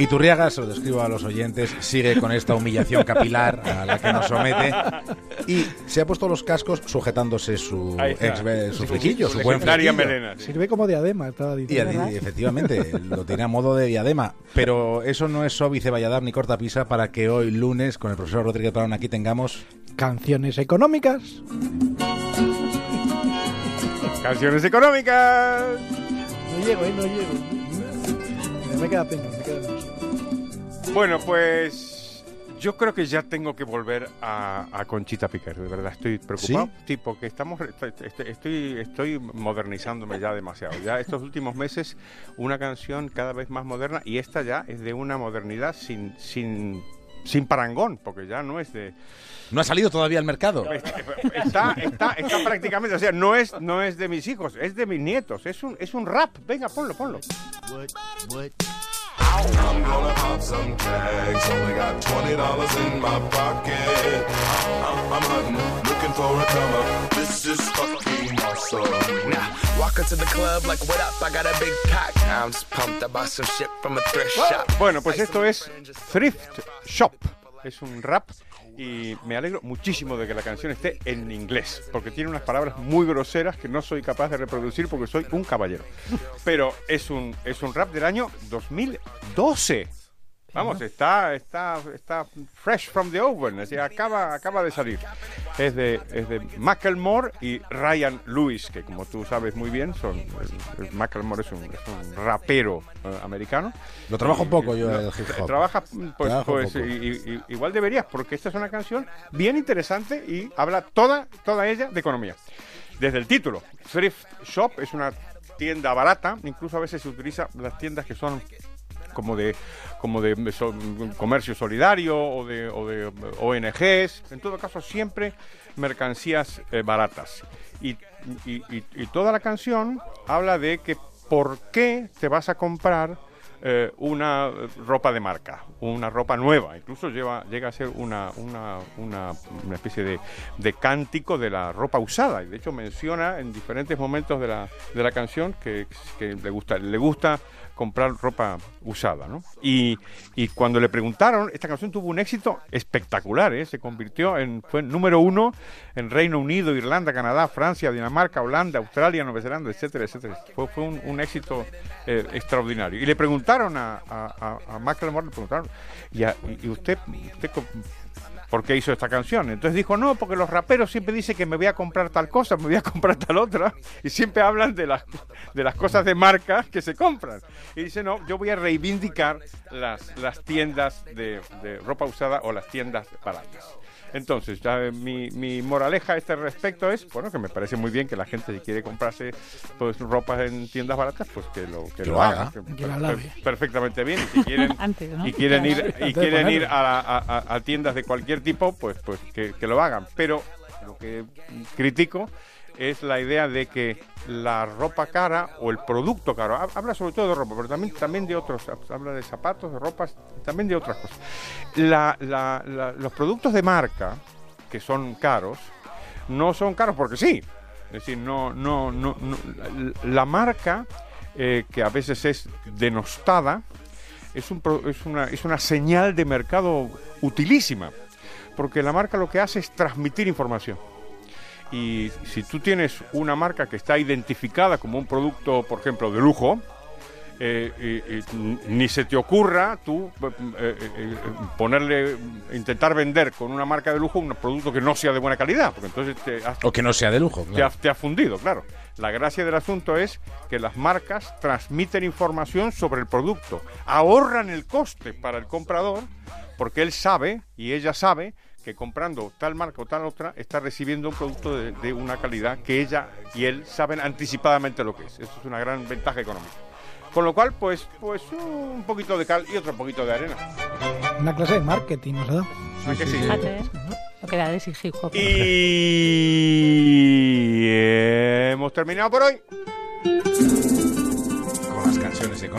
Y Turriaga, se lo describo a los oyentes, sigue con esta humillación capilar a la que nos somete y se ha puesto los cascos sujetándose su ex su Su- flequillo, su su buen legendaria flequillo. melena, sí. Sirve como diadema, estaba Y, diciendo. ¿verdad? y efectivamente, lo tiene a modo de diadema. Pero eso no es óbice valladar ni cortapisa para que hoy lunes, con el profesor Rodríguez Brown aquí tengamos Canciones económicas. Canciones económicas. No llego, ¿eh? No llego. Me queda pena, me queda pena. Bueno, pues yo creo que ya tengo que volver a, a Conchita Piquer, de verdad estoy preocupado. ¿Sí? Sí, porque estamos, estoy, estoy, estoy modernizándome ya demasiado. Ya estos últimos meses una canción cada vez más moderna y esta ya es de una modernidad sin, sin, sin parangón, porque ya no es de... No ha salido todavía al mercado. Está, está, está prácticamente, o sea, no es, no es de mis hijos, es de mis nietos, es un, es un rap. Venga, ponlo, ponlo. I'm gonna pop some tags. Only got twenty dollars in my pocket. I'm, I'm hunting, looking for a come up. This is fucking awesome. Now, walk into the club like, what up? I got a big pack. I'm just pumped. I bought some shit from a thrift shop. Bueno, pues esto es Thrift Shop. Es un rap y me alegro muchísimo de que la canción esté en inglés, porque tiene unas palabras muy groseras que no soy capaz de reproducir porque soy un caballero. Pero es un, es un rap del año 2012. Vamos, está, está, está fresh from the oven, es decir, acaba, acaba de salir. Es de, es de Macklemore y Ryan Lewis, que como tú sabes muy bien, son el Macklemore es un, es un rapero eh, americano. Lo trabajo un poco yo el hip hop. Trabaja, pues, pues y- y- igual deberías, porque esta es una canción bien interesante y habla toda, toda ella de economía. Desde el título, Thrift Shop es una tienda barata, incluso a veces se utiliza las tiendas que son como de como de comercio solidario o de, o de ONGs, en todo caso siempre mercancías eh, baratas. Y- y toda la canción habla de que por qué te vas a comprar eh, una ropa de marca, una ropa nueva, incluso lleva, llega a ser una, una, una, una especie de, de cántico de la ropa usada, y de hecho menciona en diferentes momentos de la, de la canción que, que le gusta, le gusta comprar ropa usada, ¿no? Y, y cuando le preguntaron, esta canción tuvo un éxito espectacular, ¿eh? se convirtió en, fue número uno en Reino Unido, Irlanda, Canadá, Francia, Dinamarca, Holanda, Australia, Nueva Zelanda, etcétera, etcétera. Fue, fue un, un éxito eh, extraordinario. Y le preguntaron a, a, a, a Macklemore, le preguntaron, ¿y, a- y- usted, usted por qué hizo esta canción? Entonces dijo, no, porque los raperos siempre dicen que me voy a comprar tal cosa, me voy a comprar tal otra, y siempre hablan de las, de las cosas de marca que se compran. Y dice, no, yo voy a reivindicar las, las tiendas de, de ropa usada o las tiendas baratas. Entonces, ya, eh, mi, mi moraleja a este respecto es, bueno, que me parece muy bien que la gente si quiere comprarse pues ropa en tiendas baratas, pues que lo, que Que lo lo haga. haga. que Que la per- lave. perfectamente bien. Y si quieren, Antes, ¿no? y quieren ir, y quieren ir a, la- a- a- a tiendas de cualquier tipo, pues, pues que, que lo hagan. Pero lo que critico es la idea de que la ropa cara o el producto caro, ha- habla sobre todo de ropa, pero también, también de otros, habla de zapatos, de ropas, también de otras cosas. La- la- la- los productos de marca, que son caros, no son caros porque sí. Es decir, no, no, no, no- la, marca eh, que a veces es denostada es, un, es, una, es una señal de mercado utilísima, porque la marca lo que hace es transmitir información. Y si tú tienes una marca que está identificada como un producto, por ejemplo, de lujo, eh, ni se te ocurra tú eh, eh, eh, ponerle, intentar vender con una marca de lujo un producto que no sea de buena calidad, porque entonces te has O que no sea de lujo. te, claro. ha, te ha fundido, claro. La gracia del asunto es que las marcas transmiten información sobre el producto, ahorran el coste para el comprador, porque él sabe y ella sabe que comprando tal marca o tal otra está recibiendo un producto de, de una calidad que ella y él saben anticipadamente lo que es. Eso es una gran ventaja económica. Con lo cual, pues, pues un poquito de cal y otro poquito de arena. Una clase de marketing nos ha dado. ¿A que sí? Fíjate. Lo que da de ese hip hop. Y hemos terminado por hoy.